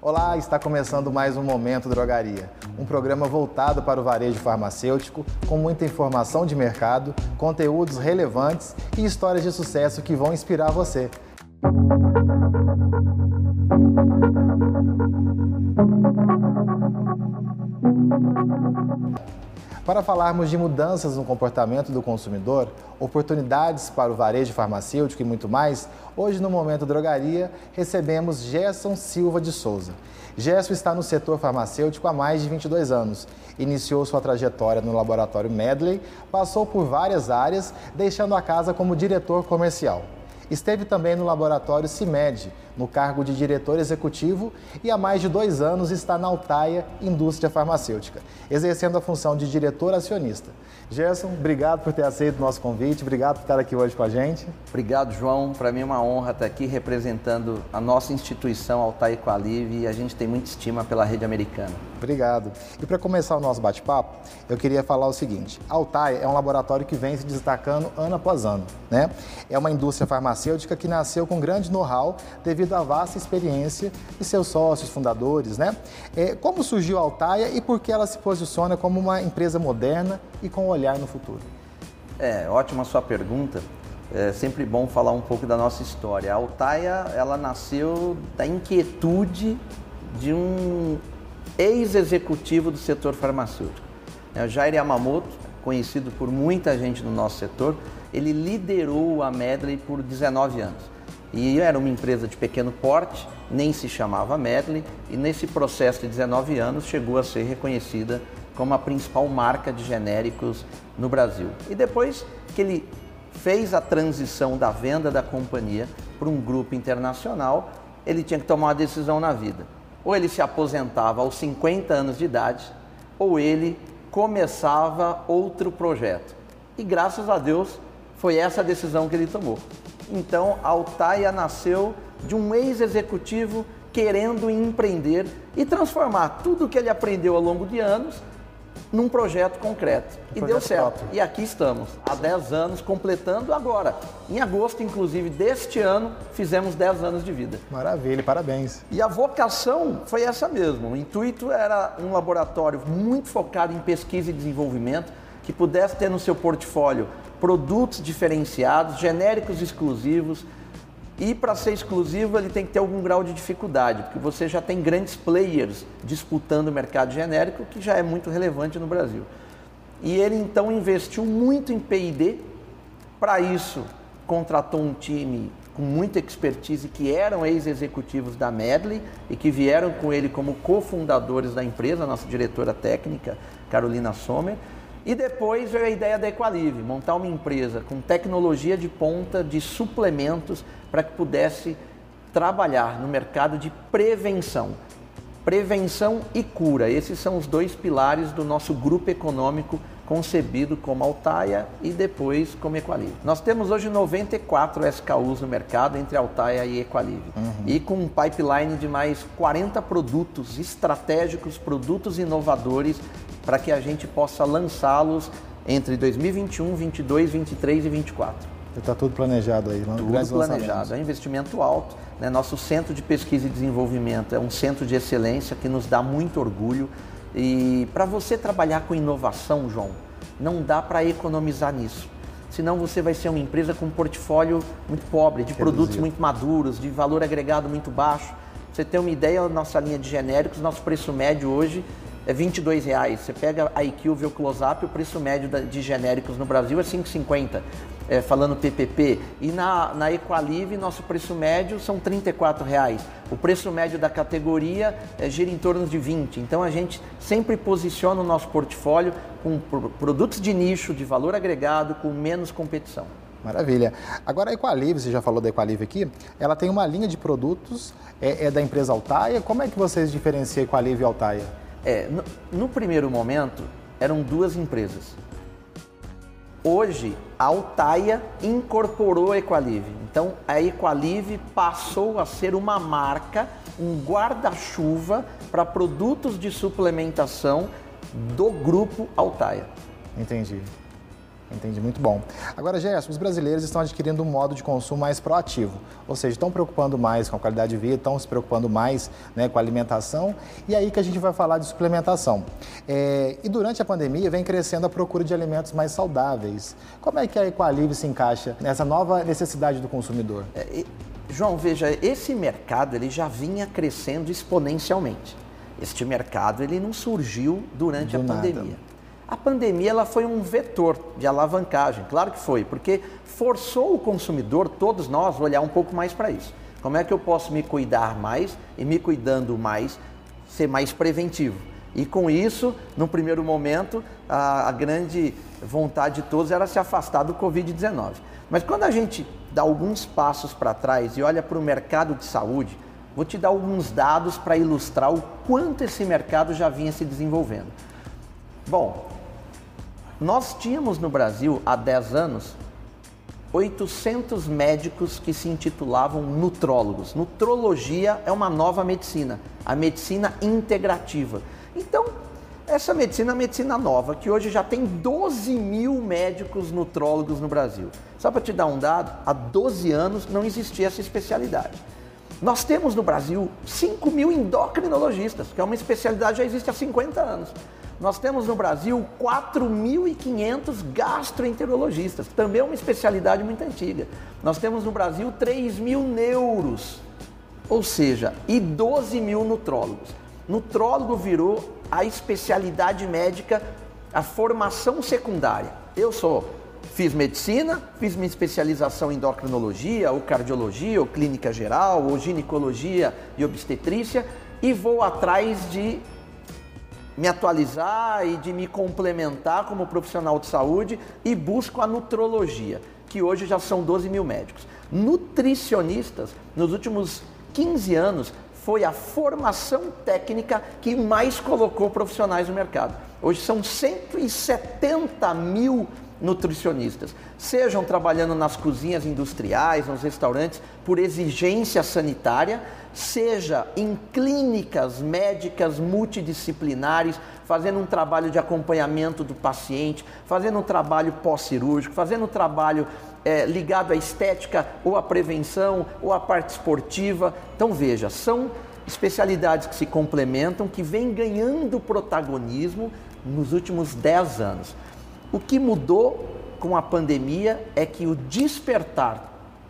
Olá, está começando mais um Momento Drogaria, um programa voltado para o varejo farmacêutico, com muita informação de mercado, conteúdos relevantes e histórias de sucesso que vão inspirar você. Para falarmos de mudanças no comportamento do consumidor, oportunidades para o varejo farmacêutico e muito mais, hoje no Momento Drogaria recebemos Gerson Silva de Souza. Gerson está no setor farmacêutico há mais de 22 anos. Iniciou sua trajetória no laboratório Medley, passou por várias áreas, deixando a casa como diretor comercial. Esteve também no laboratório CIMED, no cargo de diretor executivo e há mais de dois anos está na Altaia Indústria Farmacêutica, exercendo a função de diretor acionista. Gerson, obrigado por ter aceito o nosso convite, obrigado por estar aqui hoje com a gente. Obrigado, João. Para mim é uma honra estar aqui representando a nossa instituição Altaia Equalive e a gente tem muita estima pela rede americana. Obrigado. E para começar o nosso bate-papo, eu queria falar o seguinte: a Altaia é um laboratório que vem se destacando ano após ano. Né? É uma indústria farmacêutica que nasceu com grande know-how devido à vasta experiência de seus sócios, fundadores. Né? É, como surgiu a Altaia e por que ela se posiciona como uma empresa moderna e com um olhar no futuro? É, ótima sua pergunta. É sempre bom falar um pouco da nossa história. A Altaia, ela nasceu da inquietude de um ex-executivo do setor farmacêutico. É, o Jair Yamamoto, conhecido por muita gente no nosso setor, ele liderou a Medley por 19 anos. E era uma empresa de pequeno porte, nem se chamava Medley, e nesse processo de 19 anos chegou a ser reconhecida como a principal marca de genéricos no Brasil. E depois que ele fez a transição da venda da companhia para um grupo internacional, ele tinha que tomar uma decisão na vida. Ou ele se aposentava aos 50 anos de idade, ou ele começava outro projeto. E graças a Deus foi essa a decisão que ele tomou. Então a Altaia nasceu de um ex-executivo querendo empreender e transformar tudo que ele aprendeu ao longo de anos num projeto concreto. Um e projeto deu certo. Próprio. E aqui estamos, há 10 anos, completando agora. Em agosto, inclusive, deste ano, fizemos 10 anos de vida. Maravilha, parabéns. E a vocação foi essa mesmo. O intuito era um laboratório muito focado em pesquisa e desenvolvimento, que pudesse ter no seu portfólio produtos diferenciados, genéricos exclusivos, e para ser exclusivo, ele tem que ter algum grau de dificuldade, porque você já tem grandes players disputando o mercado genérico, que já é muito relevante no Brasil. E ele então investiu muito em PD. Para isso, contratou um time com muita expertise que eram ex-executivos da Medley e que vieram com ele como cofundadores da empresa, nossa diretora técnica, Carolina Sommer. E depois veio a ideia da Equalive, montar uma empresa com tecnologia de ponta de suplementos para que pudesse trabalhar no mercado de prevenção. Prevenção e cura, esses são os dois pilares do nosso grupo econômico concebido como Altaia e depois como Equalive. Nós temos hoje 94 SKUs no mercado entre Altaia e Equalive. Uhum. E com um pipeline de mais 40 produtos estratégicos, produtos inovadores para que a gente possa lançá-los entre 2021, 22, 23 e 24. Está tudo planejado aí, Tudo planejado, é investimento alto. Né? Nosso centro de pesquisa e desenvolvimento é um centro de excelência que nos dá muito orgulho. E para você trabalhar com inovação, João, não dá para economizar nisso. Senão você vai ser uma empresa com um portfólio muito pobre, de Reduzido. produtos muito maduros, de valor agregado muito baixo. você ter uma ideia, nossa linha de genéricos, nosso preço médio hoje é 22 reais. Você pega a IQ, vê o close-up, o preço médio de genéricos no Brasil é 5,50, é, falando PPP. E na, na Equalive, nosso preço médio são 34 reais. O preço médio da categoria é, gira em torno de 20. Então a gente sempre posiciona o nosso portfólio com produtos de nicho, de valor agregado, com menos competição. Maravilha. Agora a Equalive, você já falou da Equalive aqui, ela tem uma linha de produtos, é, é da empresa Altaia. Como é que vocês diferenciam Equalive e Altaia? É, no, no primeiro momento eram duas empresas. Hoje, a Altaia incorporou a Equalive. Então, a Equalive passou a ser uma marca, um guarda-chuva para produtos de suplementação do grupo Altaia. Entendi. Entendi, muito bom. Agora, Gerson, os brasileiros estão adquirindo um modo de consumo mais proativo, ou seja, estão preocupando mais com a qualidade de vida, estão se preocupando mais né, com a alimentação, e aí que a gente vai falar de suplementação. É, e durante a pandemia vem crescendo a procura de alimentos mais saudáveis. Como é que a Equalive se encaixa nessa nova necessidade do consumidor? É, João, veja, esse mercado ele já vinha crescendo exponencialmente. Este mercado ele não surgiu durante do a pandemia. A pandemia ela foi um vetor de alavancagem, claro que foi, porque forçou o consumidor, todos nós, a olhar um pouco mais para isso. Como é que eu posso me cuidar mais e me cuidando mais, ser mais preventivo? E com isso, no primeiro momento, a, a grande vontade de todos era se afastar do Covid-19. Mas quando a gente dá alguns passos para trás e olha para o mercado de saúde, vou te dar alguns dados para ilustrar o quanto esse mercado já vinha se desenvolvendo. Bom, nós tínhamos no Brasil, há 10 anos, 800 médicos que se intitulavam nutrólogos. Nutrologia é uma nova medicina, a medicina integrativa. Então, essa medicina é uma medicina nova, que hoje já tem 12 mil médicos nutrólogos no Brasil. Só para te dar um dado, há 12 anos não existia essa especialidade. Nós temos no Brasil 5 mil endocrinologistas, que é uma especialidade que já existe há 50 anos. Nós temos no Brasil 4.500 gastroenterologistas, também é uma especialidade muito antiga. Nós temos no Brasil 3 mil neuros, ou seja, e 12 mil nutrólogos. Nutrólogo virou a especialidade médica, a formação secundária. Eu sou Fiz medicina, fiz minha especialização em endocrinologia, ou cardiologia, ou clínica geral, ou ginecologia e obstetrícia e vou atrás de me atualizar e de me complementar como profissional de saúde e busco a nutrologia, que hoje já são 12 mil médicos. Nutricionistas, nos últimos 15 anos, foi a formação técnica que mais colocou profissionais no mercado. Hoje são 170 mil nutricionistas, sejam trabalhando nas cozinhas industriais, nos restaurantes, por exigência sanitária, seja em clínicas médicas multidisciplinares, fazendo um trabalho de acompanhamento do paciente, fazendo um trabalho pós-cirúrgico, fazendo um trabalho é, ligado à estética ou à prevenção ou à parte esportiva. Então veja, são especialidades que se complementam, que vêm ganhando protagonismo nos últimos 10 anos. O que mudou com a pandemia é que o despertar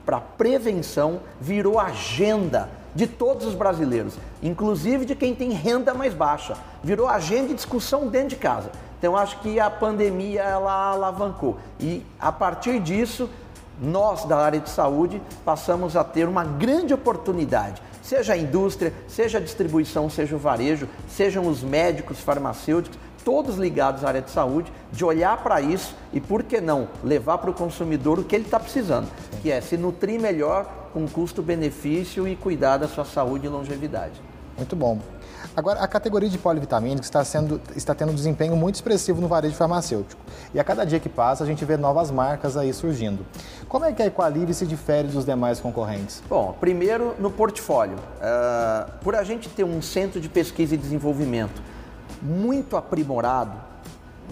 para prevenção virou agenda de todos os brasileiros, inclusive de quem tem renda mais baixa. Virou agenda de discussão dentro de casa. Então acho que a pandemia ela alavancou e a partir disso nós da área de saúde passamos a ter uma grande oportunidade, seja a indústria, seja a distribuição, seja o varejo, sejam os médicos, farmacêuticos, todos ligados à área de saúde, de olhar para isso e, por que não, levar para o consumidor o que ele está precisando, que é se nutrir melhor com custo-benefício e cuidar da sua saúde e longevidade. Muito bom. Agora, a categoria de polivitamínicos está, sendo, está tendo um desempenho muito expressivo no varejo farmacêutico. E a cada dia que passa, a gente vê novas marcas aí surgindo. Como é que a Equalive se difere dos demais concorrentes? Bom, primeiro no portfólio. Uh, por a gente ter um centro de pesquisa e desenvolvimento muito aprimorado,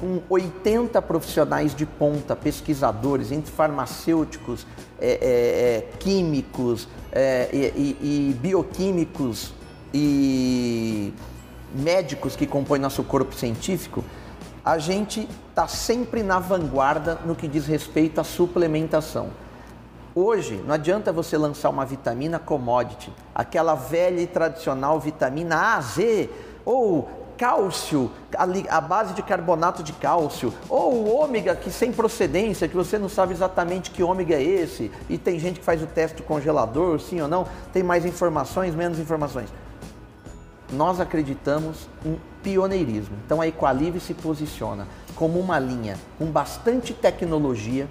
com 80 profissionais de ponta, pesquisadores, entre farmacêuticos, é, é, é, químicos é, e, e, bioquímicos e médicos que compõem nosso corpo científico, a gente está sempre na vanguarda no que diz respeito à suplementação. Hoje, não adianta você lançar uma vitamina commodity, aquela velha e tradicional vitamina A, Z, ou cálcio, a, base de carbonato de cálcio, ou o ômega que sem procedência, que você não sabe exatamente que ômega é esse, e tem gente que faz o teste do congelador, sim ou não, tem mais informações, menos informações. Nós acreditamos em pioneirismo. Então a Equalive se posiciona como uma linha com bastante tecnologia,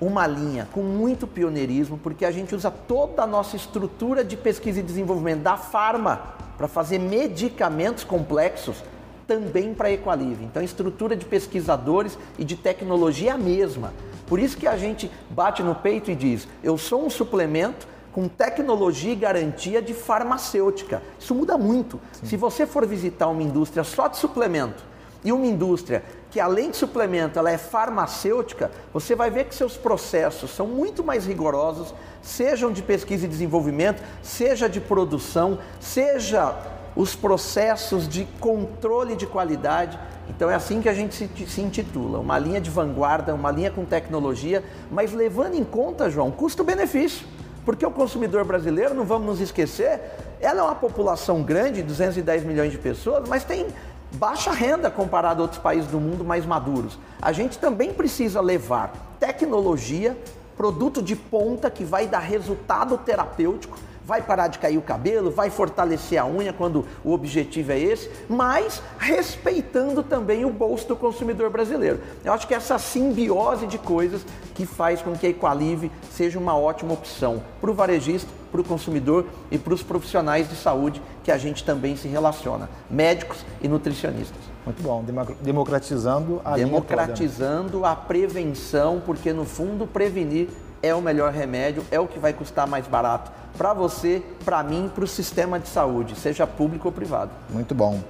uma linha com muito pioneirismo, porque a gente usa toda a nossa estrutura de pesquisa e desenvolvimento da farma para fazer medicamentos complexos também para a Equalive. Então, a estrutura de pesquisadores e de tecnologia é a mesma. Por isso que a gente bate no peito e diz: eu sou um suplemento com tecnologia e garantia de farmacêutica. Isso muda muito. Sim. Se você for visitar uma indústria só de suplemento e uma indústria que além de suplemento, ela é farmacêutica, você vai ver que seus processos são muito mais rigorosos, sejam de pesquisa e desenvolvimento, seja de produção, seja os processos de controle de qualidade. Então é assim que a gente se, se, intitula, uma linha de vanguarda, uma linha com tecnologia, mas levando em conta, João, custo-benefício. Porque o consumidor brasileiro, não vamos nos esquecer, ela é uma população grande, 210 milhões de pessoas, mas tem baixa renda comparado a outros países do mundo mais maduros. A gente também precisa levar tecnologia, produto de ponta que vai dar resultado terapêutico, vai parar de cair o cabelo, vai fortalecer a unha quando o objetivo é esse, mas respeitando também o bolso do consumidor brasileiro. Eu acho que essa simbiose de coisas que faz com que a Equalive seja uma ótima opção para o varejista, para o consumidor e para os profissionais de saúde que a gente também se relaciona, médicos e nutricionistas. Muito bom, democratizando a democratizando a prevenção, porque no fundo prevenir é o melhor remédio, é o que vai custar mais barato para você, para mim, para o sistema de saúde, seja público ou privado. Muito bom.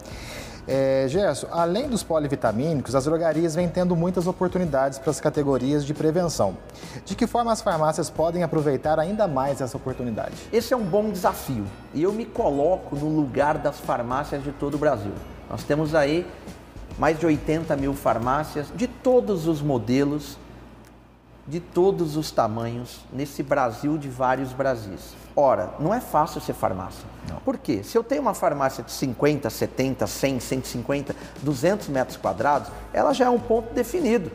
É, Gerson, além dos polivitamínicos, as drogarias vêm tendo muitas oportunidades para as categorias de prevenção. De que forma as farmácias podem aproveitar ainda mais essa oportunidade? Esse é um bom desafio e eu me coloco no lugar das farmácias de todo o Brasil. Nós temos aí mais de 80 mil farmácias de todos os modelos, de todos os tamanhos, nesse Brasil de vários Brasis. Ora, não é fácil ser farmácia. Não. Por quê? Se eu tenho uma farmácia de 50, 70, 100, 150, 200 metros quadrados, ela já é um ponto definido.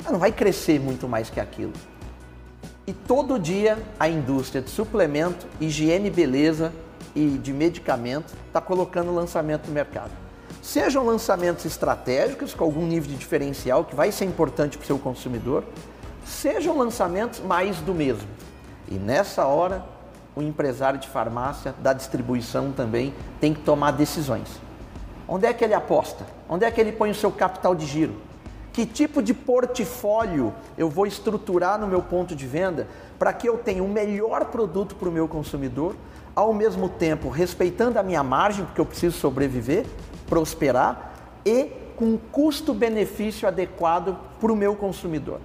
Ela não vai crescer muito mais que aquilo. E todo dia a indústria de suplemento, higiene e beleza e de medicamento está colocando lançamento no mercado. Sejam lançamentos estratégicos com algum nível de diferencial que vai ser importante para o seu consumidor, sejam lançamentos mais do mesmo. E nessa hora o empresário de farmácia, da distribuição também, tem que tomar decisões. Onde é que ele aposta? Onde é que ele põe o seu capital de giro? Que tipo de portfólio eu vou estruturar no meu ponto de venda para que eu tenha o melhor produto para o meu consumidor, ao mesmo tempo respeitando a minha margem, porque eu preciso sobreviver, prosperar, e com custo-benefício adequado para o meu consumidor.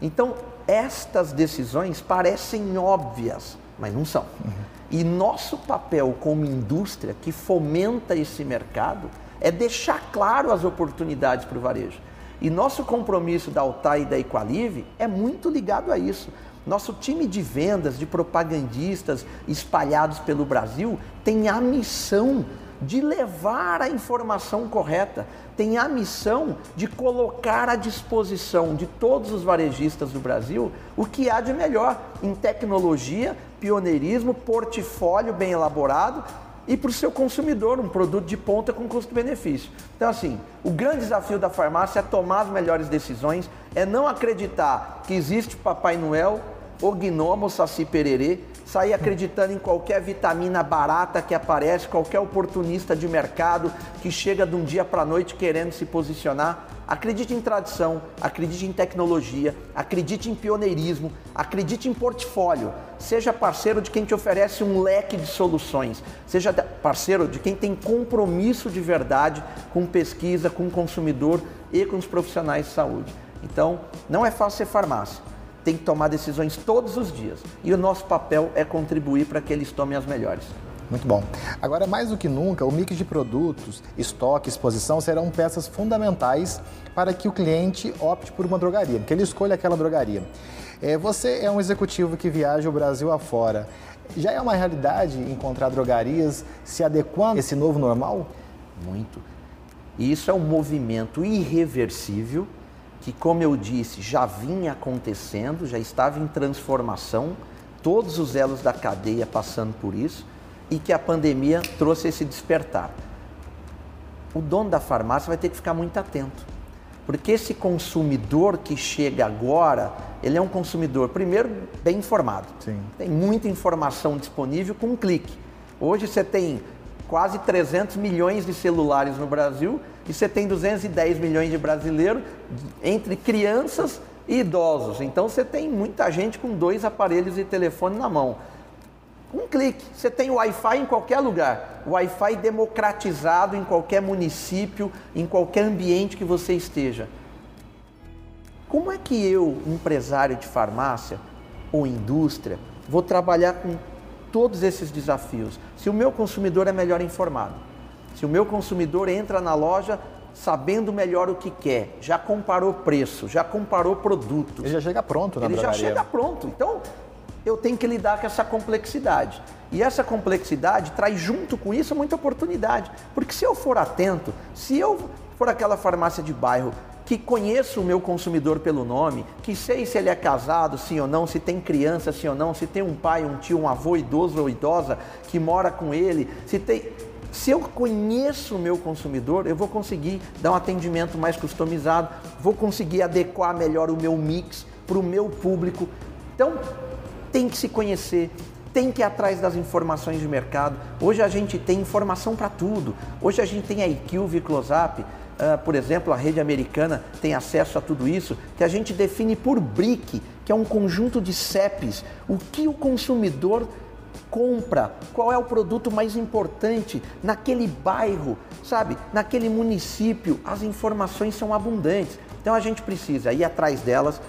Então, estas decisões parecem óbvias, mas não são. Uhum. E nosso papel como indústria que fomenta esse mercado é deixar claro as oportunidades para o varejo. E nosso compromisso da Altai e da Equalive é muito ligado a isso. Nosso time de vendas, de propagandistas espalhados pelo Brasil, tem a missão de levar a informação correta, tem a missão de colocar à disposição de todos os varejistas do Brasil o que há de melhor em tecnologia, pioneirismo, portfólio bem elaborado e para o seu consumidor um produto de ponta com custo-benefício. Então, assim, o grande desafio da farmácia é tomar as melhores decisões, é não acreditar que existe Papai Noel, o gnomo, saci pererê, sair acreditando em qualquer vitamina barata que aparece, qualquer oportunista de mercado que chega de um dia para a noite querendo se posicionar. Acredite em tradição, acredite em tecnologia, acredite em pioneirismo, acredite em portfólio. Seja parceiro de quem te oferece um leque de soluções. Seja parceiro de quem tem compromisso de verdade com pesquisa, com o consumidor e com os profissionais de saúde. Então, não é fácil ser farmácia tem que tomar decisões todos os dias. E o nosso papel é contribuir para que eles tomem as melhores. Muito bom. Agora, mais do que nunca, o mix de produtos, estoque, exposição serão peças fundamentais para que o cliente opte por uma drogaria, que ele escolha aquela drogaria. É, você é um executivo que viaja o Brasil afora. Já é uma realidade encontrar drogarias se adequando a esse novo normal? Muito. E isso é um movimento irreversível que, como eu disse, já vinha acontecendo, já estava em transformação, todos os elos da cadeia passando por isso, e que a pandemia trouxe esse despertar. O dono da farmácia vai ter que ficar muito atento, porque esse consumidor que chega agora, ele é um consumidor, primeiro, bem informado. Sim. Tem muita informação disponível com um clique. Hoje você tem quase 300 milhões de celulares no Brasil e você tem 210 milhões de brasileiros entre crianças e idosos. Então você tem muita gente com dois aparelhos de telefone na mão. Um clique. Você tem Wi-Fi em qualquer lugar. Wi-Fi democratizado em qualquer município, em qualquer ambiente que você esteja. Como é que eu, empresário de farmácia ou indústria, vou trabalhar com todos esses desafios se o meu consumidor é melhor informado? Se o meu consumidor entra na loja sabendo melhor o que quer, já comparou preço, já comparou produtos. Ele já chega pronto na Ele drogaria. já chega pronto. Então, eu tenho que lidar com essa complexidade. E essa complexidade traz junto com isso muita oportunidade. Porque se eu for atento, se eu for aquela farmácia de bairro que conheço o meu consumidor pelo nome, que sei se ele é casado, sim ou não, se tem criança, sim ou não, se tem um pai, um tio, um avô idoso ou idosa que mora com ele, se tem. Se eu conheço o meu consumidor, eu vou conseguir dar um atendimento mais customizado, vou conseguir adequar melhor o meu mix para o meu público. Então, tem que se conhecer, tem que ir atrás das informações de mercado. Hoje a gente tem informação para tudo. Hoje a gente tem a IQ, o Close-Up, uh, por exemplo, a rede americana tem acesso a tudo isso, que a gente define por BRIC, que é um conjunto de CEPs, o que o consumidor compra, qual é o produto mais importante naquele bairro, sabe? Naquele município, as informações são abundantes. Então a gente precisa ir atrás delas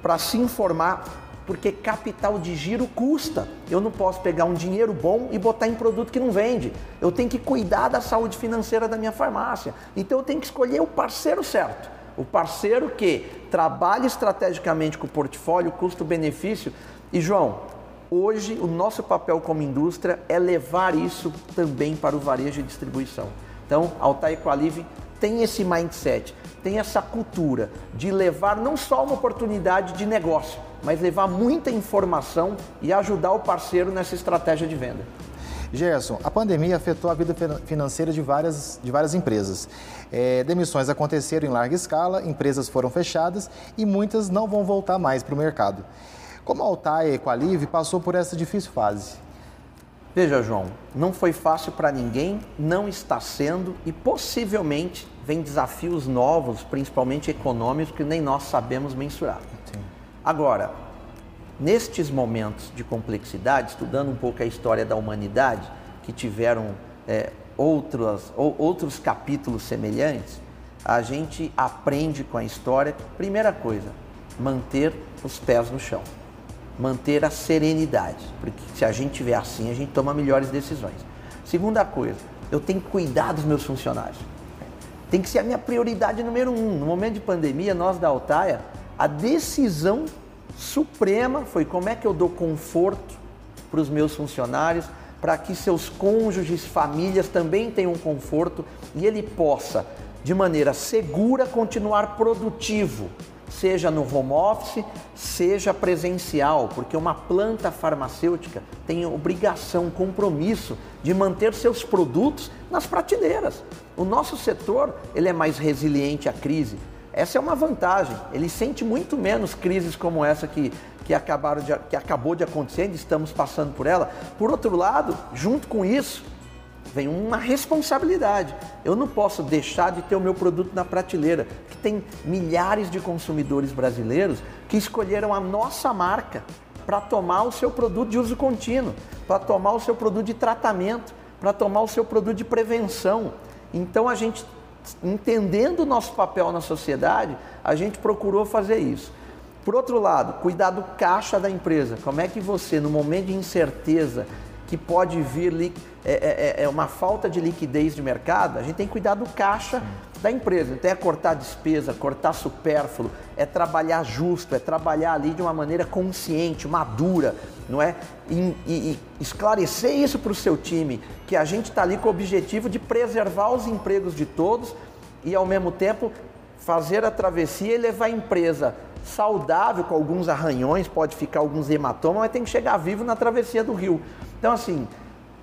para se informar, porque capital de giro custa. Eu não posso pegar um dinheiro bom e botar em produto que não vende. Eu tenho que cuidar da saúde financeira da minha farmácia. Então eu tenho que escolher o parceiro certo. O parceiro que trabalha estrategicamente com o portfólio, custo-benefício. E João, Hoje, o nosso papel como indústria é levar isso também para o varejo e distribuição. Então, a Altair Qualive tem esse mindset, tem essa cultura de levar não só uma oportunidade de negócio, mas levar muita informação e ajudar o parceiro nessa estratégia de venda. Gerson, a pandemia afetou a vida financeira de várias, de várias empresas. É, demissões aconteceram em larga escala, empresas foram fechadas e muitas não vão voltar mais para o mercado. Como a Altair Equalive passou por essa difícil fase? Veja, João, não foi fácil para ninguém, não está sendo e possivelmente vem desafios novos, principalmente econômicos, que nem nós sabemos mensurar. Agora, nestes momentos de complexidade, estudando um pouco a história da humanidade, que tiveram é, outros, ou, outros capítulos semelhantes, a gente aprende com a história, primeira coisa, manter os pés no chão manter a serenidade, porque se a gente tiver assim, a gente toma melhores decisões. Segunda coisa, eu tenho que cuidar dos meus funcionários. Tem que ser a minha prioridade número um. No momento de pandemia, nós da Altaia, a decisão suprema foi como é que eu dou conforto para os meus funcionários, para que seus cônjuges, famílias também tenham conforto e ele possa, de maneira segura, continuar produtivo, seja no home office, seja presencial, porque uma planta farmacêutica tem obrigação, compromisso de manter seus produtos nas prateleiras. O nosso setor ele é mais resiliente à crise. Essa é uma vantagem. Ele sente muito menos crises como essa que, que, acabaram de, que acabou de acontecer, e estamos passando por ela. Por outro lado, junto com isso, vem uma responsabilidade. Eu não posso deixar de ter o meu produto na prateleira, que tem milhares de consumidores brasileiros que escolheram a nossa marca para tomar o seu produto de uso contínuo, para tomar o seu produto de tratamento, para tomar o seu produto de prevenção. Então a gente, entendendo o nosso papel na sociedade, a gente procurou fazer isso. Por outro lado, cuidar do caixa da empresa. Como é que você, no momento de incerteza, que pode vir é, é, é, uma falta de liquidez de mercado, a gente tem que cuidar do caixa Sim. da empresa. Então é cortar despesa, cortar supérfluo, é trabalhar justo, é trabalhar ali de uma maneira consciente, madura, não é? E, e, e esclarecer isso para o seu time, que a gente está ali com o objetivo de preservar os empregos de todos e ao mesmo tempo fazer a travessia e levar a empresa saudável, com alguns arranhões, pode ficar alguns hematomas, mas tem que chegar vivo na travessia do rio. Então, assim,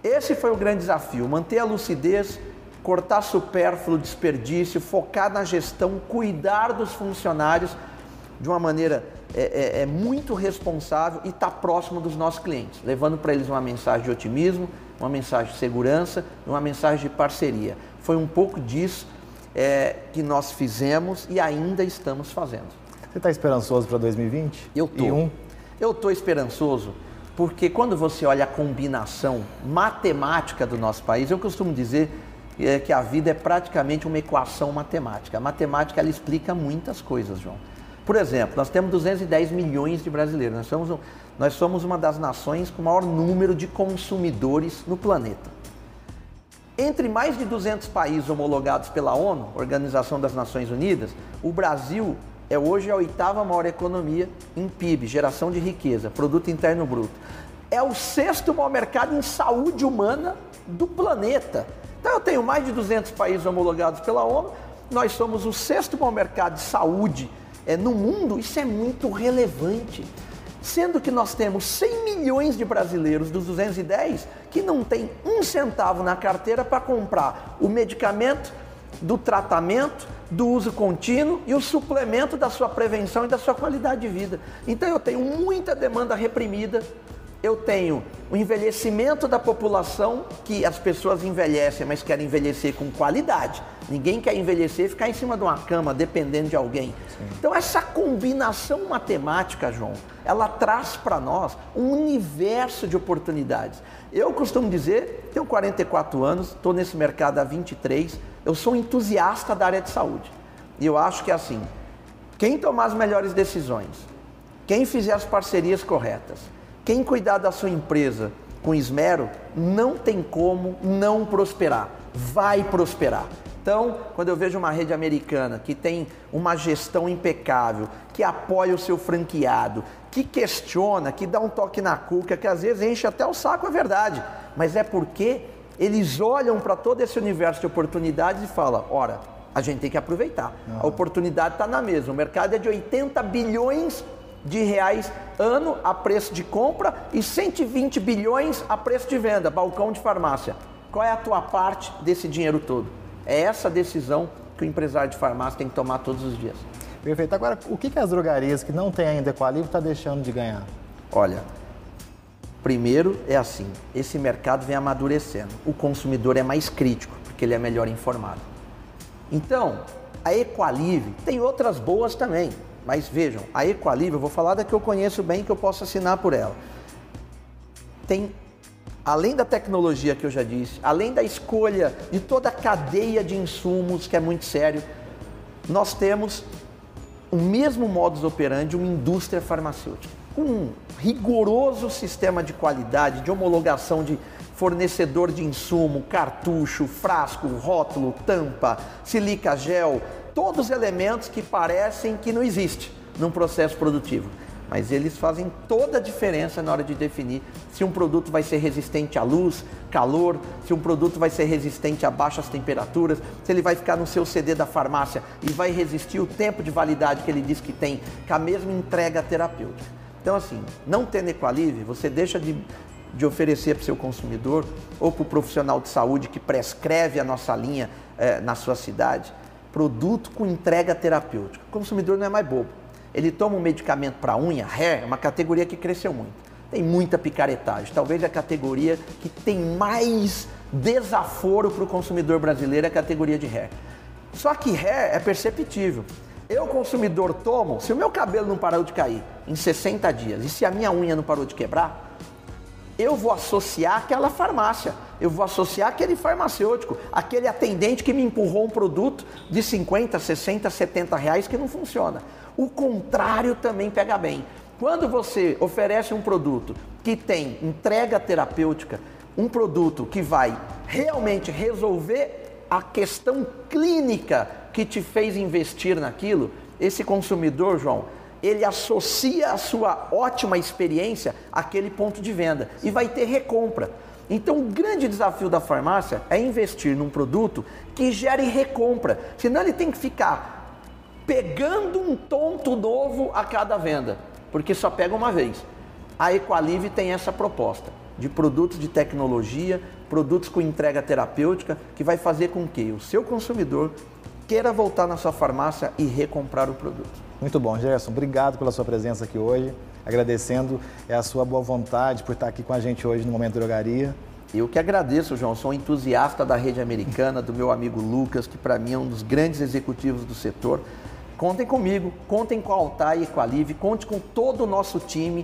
esse foi o grande desafio: manter a lucidez, cortar supérfluo, desperdício, focar na gestão, cuidar dos funcionários de uma maneira é, é, é muito responsável e estar tá próximo dos nossos clientes, levando para eles uma mensagem de otimismo, uma mensagem de segurança, uma mensagem de parceria. Foi um pouco disso é, que nós fizemos e ainda estamos fazendo. Você está esperançoso para 2020? Eu estou. Um... Eu estou esperançoso porque quando você olha a combinação matemática do nosso país, eu costumo dizer é, que a vida é praticamente uma equação matemática. A matemática ela explica muitas coisas, João. Por exemplo, nós temos 210 milhões de brasileiros. Nós somos, nós somos uma das nações com o maior número de consumidores no planeta. Entre mais de 200 países homologados pela ONU, Organização das Nações Unidas, o Brasil é hoje a oitava maior economia em PIB, geração de riqueza, produto interno bruto. É o sexto maior mercado em saúde humana do planeta. Então eu tenho mais de 200 países homologados pela ONU, nós somos o sexto maior mercado de saúde é, no mundo, isso é muito relevante. Sendo que nós temos 100 milhões de brasileiros dos 210 que não tem um centavo na carteira para comprar o medicamento do tratamento, do uso contínuo e o suplemento da sua prevenção e da sua qualidade de vida. Então eu tenho muita demanda reprimida, eu tenho o envelhecimento da população, que as pessoas envelhecem, mas querem envelhecer com qualidade. Ninguém quer envelhecer e ficar em cima de uma cama dependendo de alguém. Sim. Então essa combinação matemática, João, ela traz para nós um universo de oportunidades. Eu costumo dizer, tenho 44 anos, estou nesse mercado há 23, eu sou entusiasta da área de saúde. E eu acho que assim, quem tomar as melhores decisões, quem fizer as parcerias corretas, quem cuidar da sua empresa com esmero, não tem como não prosperar. Vai prosperar. Então, quando eu vejo uma rede americana que tem uma gestão impecável, que apoia o seu franqueado, que questiona, que dá um toque na cuca, que às vezes enche até o saco, é verdade, mas é porque eles olham para todo esse universo de oportunidades e falam: ora, a gente tem que aproveitar. Uhum. A oportunidade está na mesa. O mercado é de 80 bilhões de reais ano a preço de compra e 120 bilhões a preço de venda, balcão de farmácia. Qual é a tua parte desse dinheiro todo? É essa decisão que o empresário de farmácia tem que tomar todos os dias. Perfeito. Agora, o que, que as drogarias que não têm ainda Equalivre está deixando de ganhar? Olha, primeiro é assim, esse mercado vem amadurecendo. O consumidor é mais crítico, porque ele é melhor informado. Então, a Equalive tem outras boas também. Mas vejam, a Equalive, eu vou falar da que eu conheço bem, que eu posso assinar por ela. Tem além da tecnologia que eu já disse, além da escolha de toda a cadeia de insumos, que é muito sério, nós temos o mesmo modus operandi, uma indústria farmacêutica, com um rigoroso sistema de qualidade, de homologação de fornecedor de insumo, cartucho, frasco, rótulo, tampa, silica gel, todos elementos que parecem que não existem num processo produtivo mas eles fazem toda a diferença na hora de definir se um produto vai ser resistente à luz, calor, se um produto vai ser resistente a baixas temperaturas, se ele vai ficar no seu CD da farmácia e vai resistir o tempo de validade que ele diz que tem, com a mesma entrega terapêutica. Então, assim, não tendo Equalive, você deixa de, de oferecer para o seu consumidor ou para o profissional de saúde que prescreve a nossa linha eh, na sua cidade, produto com entrega terapêutica. O consumidor não é mais bobo ele toma um medicamento para unha, hair, é uma categoria que cresceu muito. Tem muita picaretagem. Talvez a categoria que tem mais desaforo para o consumidor brasileiro é a categoria de hair. Só que hair é perceptível. Eu, consumidor, tomo, se o meu cabelo não parou de cair em 60 dias e se a minha unha não parou de quebrar, eu vou associar aquela farmácia, eu vou associar aquele farmacêutico, aquele atendente que me empurrou um produto de 50, 60, 70 reais que não funciona. O contrário também pega bem. Quando você oferece um produto que tem entrega terapêutica, um produto que vai realmente resolver a questão clínica que te fez investir naquilo, esse consumidor, João, ele associa a sua ótima experiência àquele ponto de venda e vai ter recompra. Então, o grande desafio da farmácia é investir num produto que gere recompra, senão ele tem que ficar pegando um tonto novo a cada venda, porque só pega uma vez. A Equalive tem essa proposta de produtos de tecnologia, produtos com entrega terapêutica, que vai fazer com que o seu consumidor queira voltar na sua farmácia e recomprar o produto. Muito bom, Gerson. Obrigado pela sua presença aqui hoje. Agradecendo é a sua boa vontade por estar aqui com a gente hoje no Momento Drogaria. Eu que agradeço, João. Sou um entusiasta da rede americana, do meu amigo Lucas, que para mim é um dos grandes executivos do setor. Contem comigo, contem com a Altai e com a Live, conte com todo o nosso time.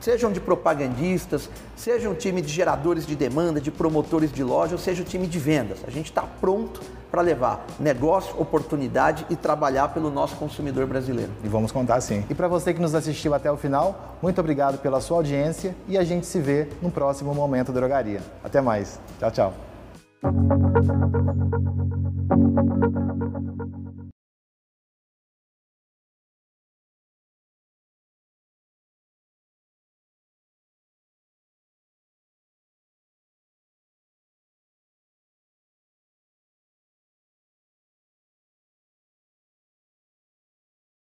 Sejam de propagandistas, seja um time de geradores de demanda, de promotores de loja, ou seja o time de vendas. A gente está pronto para levar negócio, oportunidade e trabalhar pelo nosso consumidor brasileiro. E vamos contar sim. E para você que nos assistiu até o final, muito obrigado pela sua audiência e a gente se vê no próximo Momento Drogaria. Até mais. Tchau, tchau.